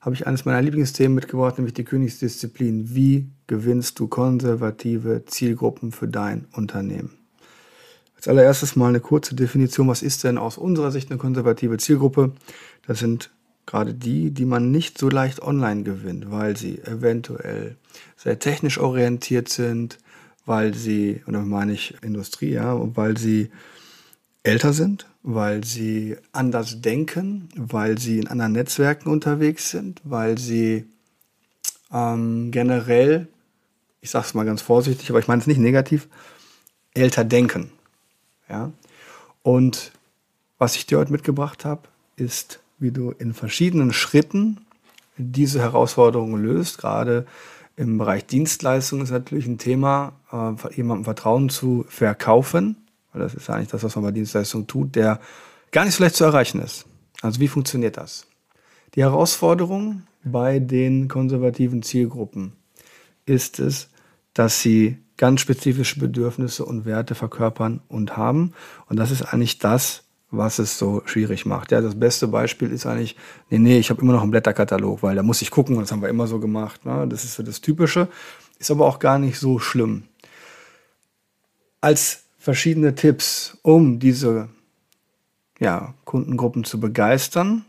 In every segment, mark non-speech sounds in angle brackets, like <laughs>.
habe ich eines meiner Lieblingsthemen mitgebracht, nämlich die Königsdisziplin. Wie gewinnst du konservative Zielgruppen für dein Unternehmen? Als allererstes mal eine kurze Definition. Was ist denn aus unserer Sicht eine konservative Zielgruppe? Das sind gerade die, die man nicht so leicht online gewinnt, weil sie eventuell sehr technisch orientiert sind, weil sie, und damit meine ich Industrie, ja, weil sie älter sind, weil sie anders denken, weil sie in anderen Netzwerken unterwegs sind, weil sie ähm, generell, ich sage es mal ganz vorsichtig, aber ich meine es nicht negativ, älter denken. Ja? Und was ich dir heute mitgebracht habe, ist, wie du in verschiedenen Schritten diese Herausforderungen löst. Gerade im Bereich Dienstleistungen ist natürlich ein Thema, äh, jemandem Vertrauen zu verkaufen weil das ist eigentlich das, was man bei Dienstleistungen tut, der gar nicht so leicht zu erreichen ist. Also wie funktioniert das? Die Herausforderung bei den konservativen Zielgruppen ist es, dass sie ganz spezifische Bedürfnisse und Werte verkörpern und haben. Und das ist eigentlich das, was es so schwierig macht. Ja, das beste Beispiel ist eigentlich, nee, nee, ich habe immer noch einen Blätterkatalog, weil da muss ich gucken, das haben wir immer so gemacht. Ne? Das ist so das Typische, ist aber auch gar nicht so schlimm. Als verschiedene Tipps, um diese ja, Kundengruppen zu begeistern.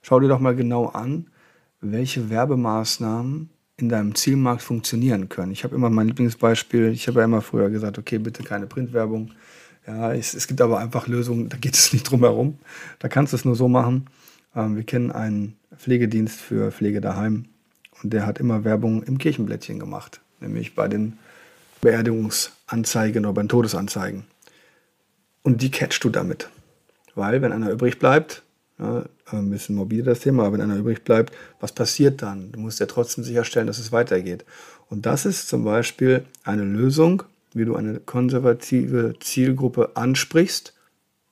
Schau dir doch mal genau an, welche Werbemaßnahmen in deinem Zielmarkt funktionieren können. Ich habe immer mein Lieblingsbeispiel, ich habe ja immer früher gesagt, okay, bitte keine Printwerbung. Ja, es, es gibt aber einfach Lösungen, da geht es nicht drum herum. Da kannst du es nur so machen. Ähm, wir kennen einen Pflegedienst für Pflege daheim und der hat immer Werbung im Kirchenblättchen gemacht, nämlich bei den Beerdigungsanzeigen oder bei den Todesanzeigen. Und die catchst du damit. Weil, wenn einer übrig bleibt, ja, ein bisschen morbide das Thema, aber wenn einer übrig bleibt, was passiert dann? Du musst ja trotzdem sicherstellen, dass es weitergeht. Und das ist zum Beispiel eine Lösung, wie du eine konservative Zielgruppe ansprichst,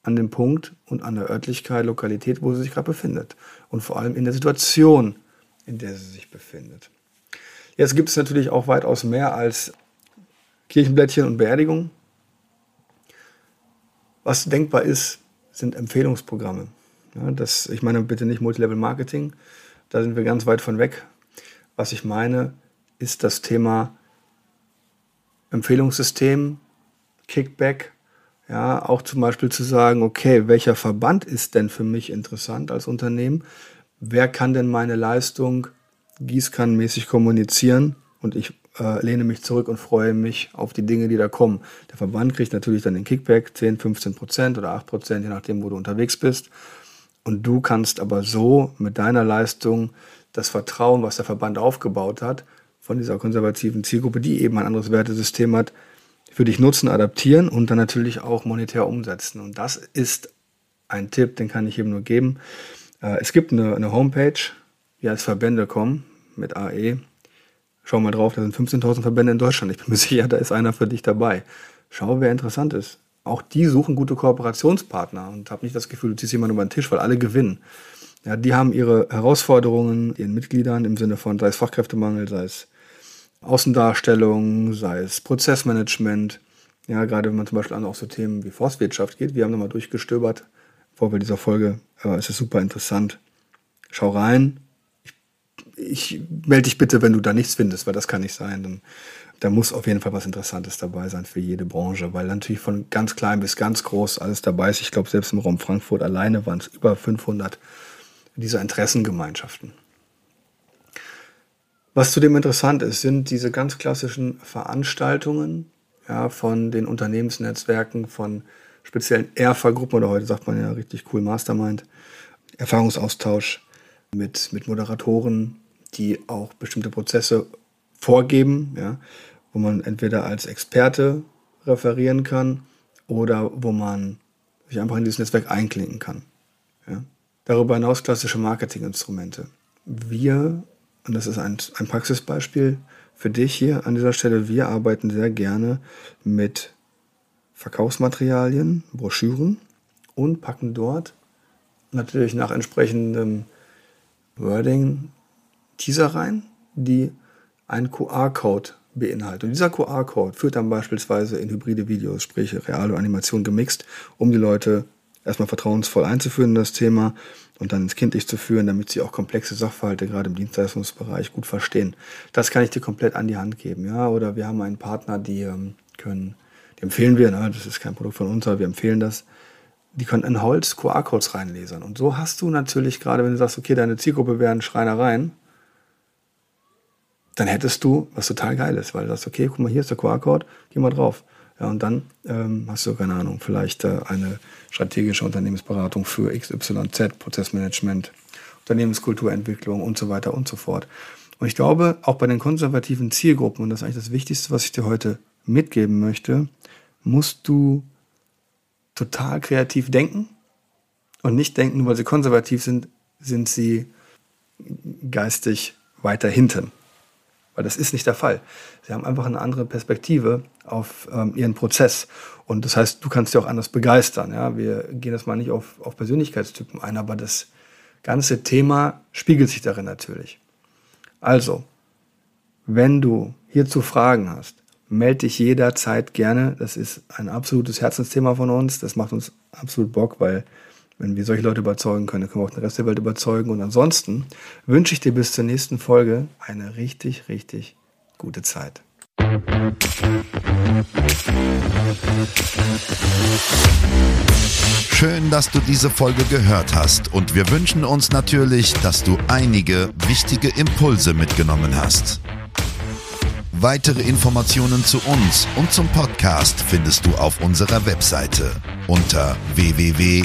an dem Punkt und an der Örtlichkeit, Lokalität, wo sie sich gerade befindet. Und vor allem in der Situation, in der sie sich befindet. Jetzt gibt es natürlich auch weitaus mehr als Kirchenblättchen und Beerdigung. Was denkbar ist, sind Empfehlungsprogramme. Ja, das, ich meine bitte nicht Multilevel Marketing, da sind wir ganz weit von weg. Was ich meine, ist das Thema Empfehlungssystem, Kickback, ja, auch zum Beispiel zu sagen, okay, welcher Verband ist denn für mich interessant als Unternehmen? Wer kann denn meine Leistung gießkannenmäßig kommunizieren? Und ich äh, lehne mich zurück und freue mich auf die Dinge, die da kommen. Der Verband kriegt natürlich dann den Kickback, 10, 15 Prozent oder 8 Prozent, je nachdem, wo du unterwegs bist. Und du kannst aber so mit deiner Leistung das Vertrauen, was der Verband aufgebaut hat, von dieser konservativen Zielgruppe, die eben ein anderes Wertesystem hat, für dich nutzen, adaptieren und dann natürlich auch monetär umsetzen. Und das ist ein Tipp, den kann ich eben nur geben. Äh, es gibt eine, eine Homepage, als Verbände kommen mit AE Schau mal drauf, da sind 15.000 Verbände in Deutschland. Ich bin mir <laughs> sicher, da ist einer für dich dabei. Schau, wer interessant ist. Auch die suchen gute Kooperationspartner und habe nicht das Gefühl, du ziehst jemanden über den Tisch, weil alle gewinnen. Ja, die haben ihre Herausforderungen ihren Mitgliedern im Sinne von, sei es Fachkräftemangel, sei es Außendarstellung, sei es Prozessmanagement. Ja, gerade wenn man zum Beispiel an auch so Themen wie Forstwirtschaft geht. Wir haben nochmal durchgestöbert. Vor dieser Folge äh, es ist es super interessant. Schau rein, ich melde dich bitte, wenn du da nichts findest, weil das kann nicht sein. Dann, da muss auf jeden Fall was Interessantes dabei sein für jede Branche, weil natürlich von ganz klein bis ganz groß alles dabei ist. Ich glaube, selbst im Raum Frankfurt alleine waren es über 500 dieser Interessengemeinschaften. Was zudem interessant ist, sind diese ganz klassischen Veranstaltungen ja, von den Unternehmensnetzwerken, von speziellen Erfa-Gruppen oder heute sagt man ja richtig cool Mastermind. Erfahrungsaustausch mit, mit Moderatoren, die auch bestimmte Prozesse vorgeben, ja, wo man entweder als Experte referieren kann oder wo man sich einfach in dieses Netzwerk einklinken kann. Ja. Darüber hinaus klassische Marketinginstrumente. Wir, und das ist ein, ein Praxisbeispiel für dich hier an dieser Stelle, wir arbeiten sehr gerne mit Verkaufsmaterialien, Broschüren und packen dort natürlich nach entsprechendem Wording Teaser rein, die einen QR-Code beinhaltet. Und dieser QR-Code führt dann beispielsweise in hybride Videos, sprich Real- und Animation gemixt, um die Leute erstmal vertrauensvoll einzuführen in das Thema und dann ins Kindlich zu führen, damit sie auch komplexe Sachverhalte gerade im Dienstleistungsbereich gut verstehen. Das kann ich dir komplett an die Hand geben. Ja? Oder wir haben einen Partner, die ähm, können, die empfehlen wir, ne? das ist kein Produkt von uns, aber wir empfehlen das, die können in Holz QR-Codes reinlesern. Und so hast du natürlich, gerade wenn du sagst, okay, deine Zielgruppe wären Schreinereien, dann hättest du was total Geiles, weil du sagst, okay, guck mal, hier ist der QR-Code, geh mal drauf. Ja, und dann ähm, hast du, keine Ahnung, vielleicht äh, eine strategische Unternehmensberatung für XYZ, Prozessmanagement, Unternehmenskulturentwicklung und so weiter und so fort. Und ich glaube, auch bei den konservativen Zielgruppen, und das ist eigentlich das Wichtigste, was ich dir heute mitgeben möchte, musst du total kreativ denken und nicht denken, nur weil sie konservativ sind, sind sie geistig weiter hinten. Weil das ist nicht der Fall. Sie haben einfach eine andere Perspektive auf ähm, ihren Prozess. Und das heißt, du kannst sie auch anders begeistern. Ja? Wir gehen das mal nicht auf, auf Persönlichkeitstypen ein, aber das ganze Thema spiegelt sich darin natürlich. Also, wenn du hierzu Fragen hast, melde dich jederzeit gerne. Das ist ein absolutes Herzensthema von uns. Das macht uns absolut Bock, weil wenn wir solche Leute überzeugen können, können wir auch den Rest der Welt überzeugen. Und ansonsten wünsche ich dir bis zur nächsten Folge eine richtig, richtig gute Zeit. Schön, dass du diese Folge gehört hast und wir wünschen uns natürlich, dass du einige wichtige Impulse mitgenommen hast. Weitere Informationen zu uns und zum Podcast findest du auf unserer Webseite unter www